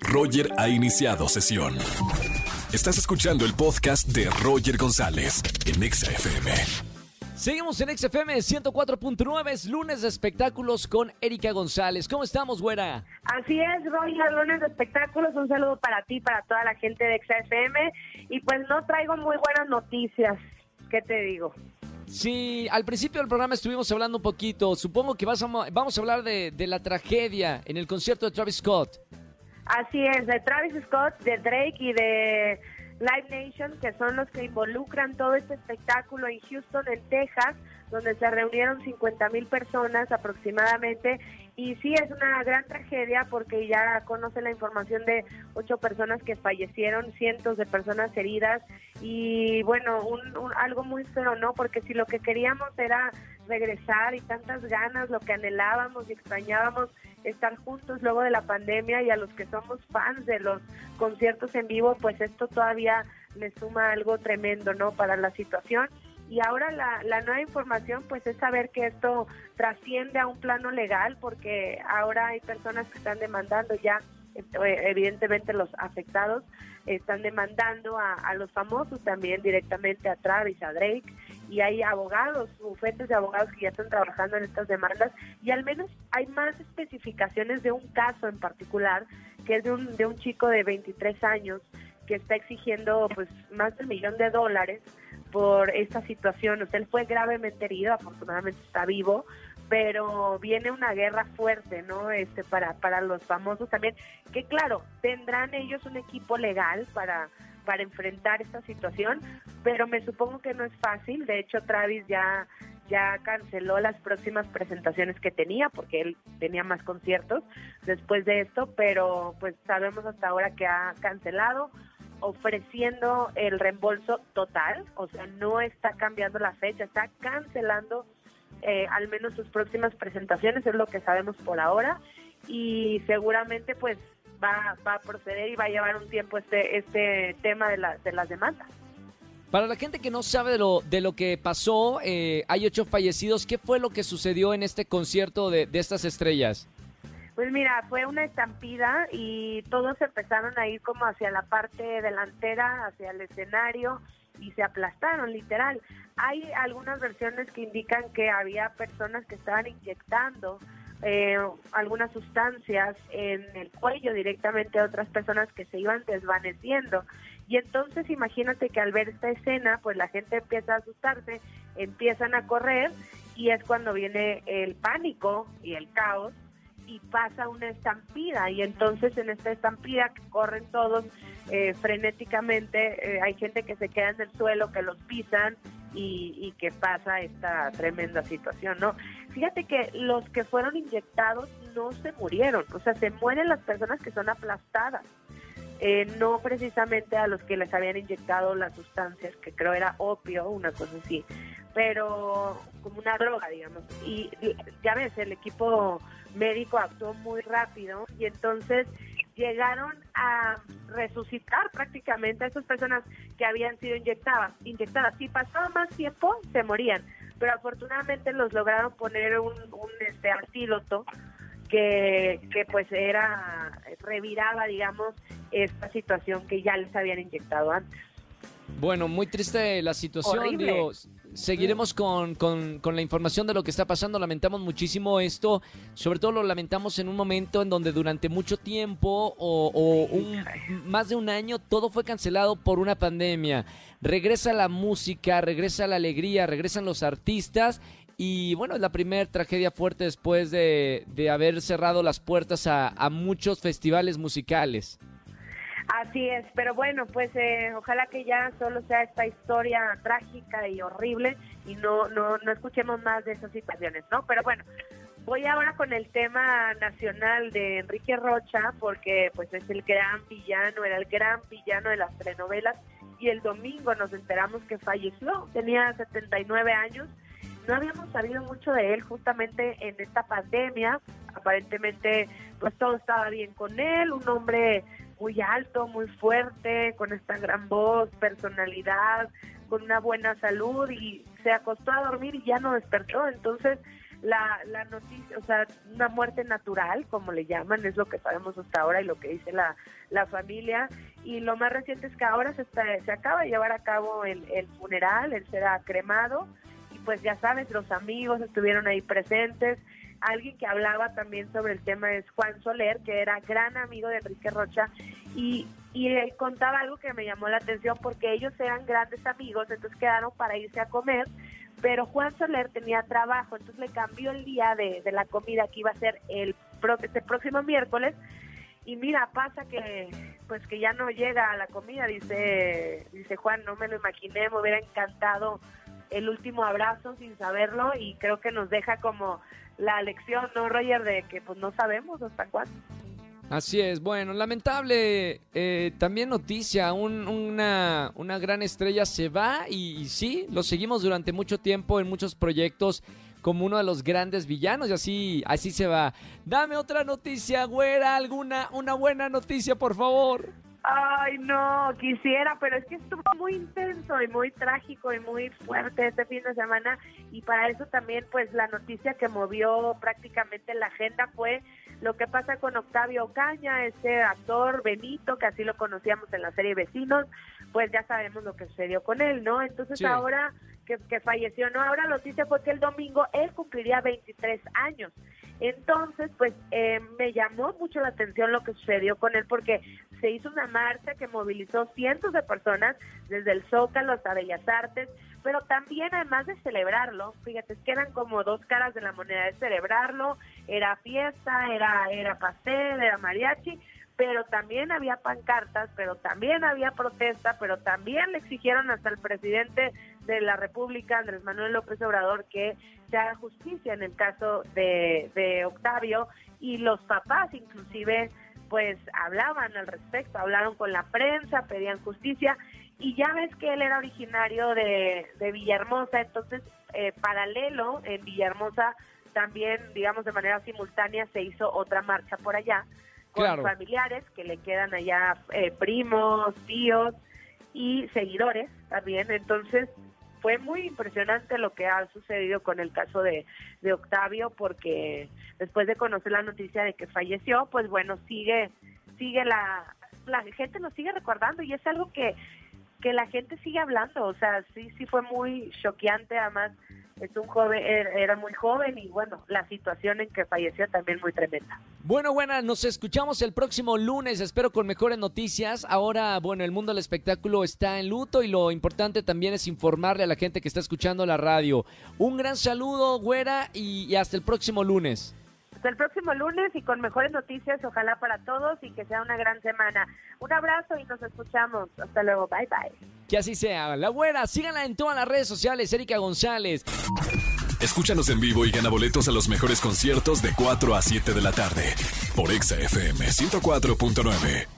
Roger ha iniciado sesión. Estás escuchando el podcast de Roger González en Exa FM. Seguimos en XFM 104.9, es lunes de espectáculos con Erika González. ¿Cómo estamos, güera? Así es, Roger, lunes de espectáculos. Un saludo para ti, para toda la gente de XFM. Y pues no traigo muy buenas noticias. ¿Qué te digo? Sí, al principio del programa estuvimos hablando un poquito. Supongo que vas a- vamos a hablar de, de la tragedia en el concierto de Travis Scott. Así es, de Travis Scott, de Drake y de Live Nation, que son los que involucran todo este espectáculo en Houston, en Texas, donde se reunieron 50 mil personas aproximadamente. Y sí, es una gran tragedia porque ya conoce la información de ocho personas que fallecieron, cientos de personas heridas y bueno, un, un- algo muy feo, ¿no? Porque si lo que queríamos era regresar y tantas ganas, lo que anhelábamos y extrañábamos, estar juntos luego de la pandemia y a los que somos fans de los conciertos en vivo, pues esto todavía le suma algo tremendo, ¿no? Para la situación. Y ahora la, la nueva información, pues es saber que esto trasciende a un plano legal, porque ahora hay personas que están demandando ya, eh, evidentemente los afectados están demandando a, a los famosos también directamente a Travis, a Drake, y hay abogados, bufetes de abogados que ya están trabajando en estas demandas, y al menos hay más especificaciones de un caso en particular, que es de un, de un chico de 23 años que está exigiendo pues más de un millón de dólares por esta situación. O sea, él fue gravemente herido, afortunadamente está vivo, pero viene una guerra fuerte, ¿no? Este para para los famosos también, que claro, tendrán ellos un equipo legal para para enfrentar esta situación, pero me supongo que no es fácil. De hecho, Travis ya ya canceló las próximas presentaciones que tenía porque él tenía más conciertos después de esto, pero pues sabemos hasta ahora que ha cancelado ofreciendo el reembolso total, o sea, no está cambiando la fecha, está cancelando eh, al menos sus próximas presentaciones, es lo que sabemos por ahora, y seguramente pues va, va a proceder y va a llevar un tiempo este, este tema de, la, de las demandas. Para la gente que no sabe de lo, de lo que pasó, eh, hay ocho fallecidos. ¿Qué fue lo que sucedió en este concierto de, de estas estrellas? Pues mira, fue una estampida y todos empezaron a ir como hacia la parte delantera, hacia el escenario y se aplastaron, literal. Hay algunas versiones que indican que había personas que estaban inyectando eh, algunas sustancias en el cuello directamente a otras personas que se iban desvaneciendo. Y entonces imagínate que al ver esta escena, pues la gente empieza a asustarse, empiezan a correr y es cuando viene el pánico y el caos y pasa una estampida y entonces en esta estampida que corren todos eh, frenéticamente, eh, hay gente que se queda en el suelo, que los pisan y, y que pasa esta tremenda situación, ¿no? Fíjate que los que fueron inyectados no se murieron, o sea, se mueren las personas que son aplastadas. Eh, no precisamente a los que les habían inyectado las sustancias, que creo era opio, una cosa así, pero como una droga, digamos. Y ya ves, el equipo médico actuó muy rápido y entonces llegaron a resucitar prácticamente a esas personas que habían sido inyectadas. inyectadas. Si pasaba más tiempo, se morían, pero afortunadamente los lograron poner un, un este antídoto que, que pues era reviraba digamos esta situación que ya les habían inyectado antes. Bueno, muy triste la situación. Digo, seguiremos con, con- con la información de lo que está pasando. Lamentamos muchísimo esto. Sobre todo lo lamentamos en un momento en donde durante mucho tiempo o, o un- más de un año todo fue cancelado por una pandemia. Regresa la música, regresa la alegría, regresan los artistas. Y bueno, es la primera tragedia fuerte después de, de haber cerrado las puertas a, a muchos festivales musicales. Así es, pero bueno, pues eh, ojalá que ya solo sea esta historia trágica y horrible y no, no, no escuchemos más de esas situaciones, ¿no? Pero bueno, voy ahora con el tema nacional de Enrique Rocha, porque pues es el gran villano, era el gran villano de las telenovelas y el domingo nos enteramos que falleció, tenía 79 años. No habíamos sabido mucho de él justamente en esta pandemia. Aparentemente, pues todo estaba bien con él, un hombre muy alto, muy fuerte, con esta gran voz, personalidad, con una buena salud y se acostó a dormir y ya no despertó. Entonces, la, la noticia, o sea, una muerte natural, como le llaman, es lo que sabemos hasta ahora y lo que dice la, la familia. Y lo más reciente es que ahora se, está, se acaba de llevar a cabo el, el funeral, él será cremado y pues ya sabes, los amigos estuvieron ahí presentes. Alguien que hablaba también sobre el tema es Juan Soler, que era gran amigo de Enrique Rocha y, y él contaba algo que me llamó la atención porque ellos eran grandes amigos, entonces quedaron para irse a comer pero Juan Soler tenía trabajo, entonces le cambió el día de, la comida que iba a ser el este próximo miércoles y mira, pasa que pues que ya no llega a la comida, dice dice Juan, no me lo imaginé, me hubiera encantado el último abrazo sin saberlo y creo que nos deja como la lección, ¿no, Roger? De que pues no sabemos hasta cuándo. Así es, bueno, lamentable eh, también noticia, una, una, gran estrella se va y, sí, lo seguimos durante mucho tiempo en muchos proyectos como uno de los grandes villanos y así, así se va. Dame otra noticia, güera, alguna, una buena noticia, por favor. Ay, no, quisiera, pero es que estuvo muy intenso y muy trágico y muy fuerte este fin de semana y para eso también pues la noticia que movió prácticamente la agenda fue lo que pasa con Octavio Ocaña, ese actor Benito, que así lo conocíamos en la serie Vecinos, pues ya sabemos lo que sucedió con él, ¿no? Entonces ahora que, que, falleció, ¿no? Ahora la noticia fue que el domingo él cumpliría 23 años. Entonces, pues eh, me llamó mucho la atención lo que sucedió con él porque se hizo una marcha que movilizó cientos de personas desde el Zócalo hasta Bellas Artes, pero también además de celebrarlo, fíjate, quedan como dos caras de la moneda de celebrarlo, era fiesta, era, era pastel, era mariachi, pero también había pancartas, pero también había protesta, pero también le exigieron hasta el presidente de la República, Andrés Manuel López Obrador, que se haga justicia en el caso de, de Octavio y los papás inclusive pues hablaban al respecto, hablaron con la prensa, pedían justicia y ya ves que él era originario de, de Villahermosa, entonces eh, paralelo en Villahermosa también, digamos de manera simultánea, se hizo otra marcha por allá con familiares que le quedan allá eh, primos, tíos y seguidores también. Entonces fue muy impresionante lo que ha sucedido con el caso de, de Octavio porque después de conocer la noticia de que falleció, pues bueno, sigue sigue la la gente lo sigue recordando y es algo que que la gente sigue hablando, o sea, sí sí fue muy choqueante además es un joven, er, era muy joven y bueno, la situación en que falleció también muy tremenda. Bueno, bueno, nos escuchamos el próximo lunes, espero con mejores noticias. Ahora, bueno, el mundo del espectáculo está en luto y lo importante también es informarle a la gente que está escuchando la radio. Un gran saludo, güera, y hasta el próximo lunes. Hasta el próximo lunes y con mejores noticias, ojalá para todos y que sea una gran semana. Un abrazo y nos escuchamos. Hasta luego, bye bye. Que así sea. La buena, síganla en todas las redes sociales, Erika González. Escúchanos en vivo y gana boletos a los mejores conciertos de 4 a 7 de la tarde por Exa FM 104.9.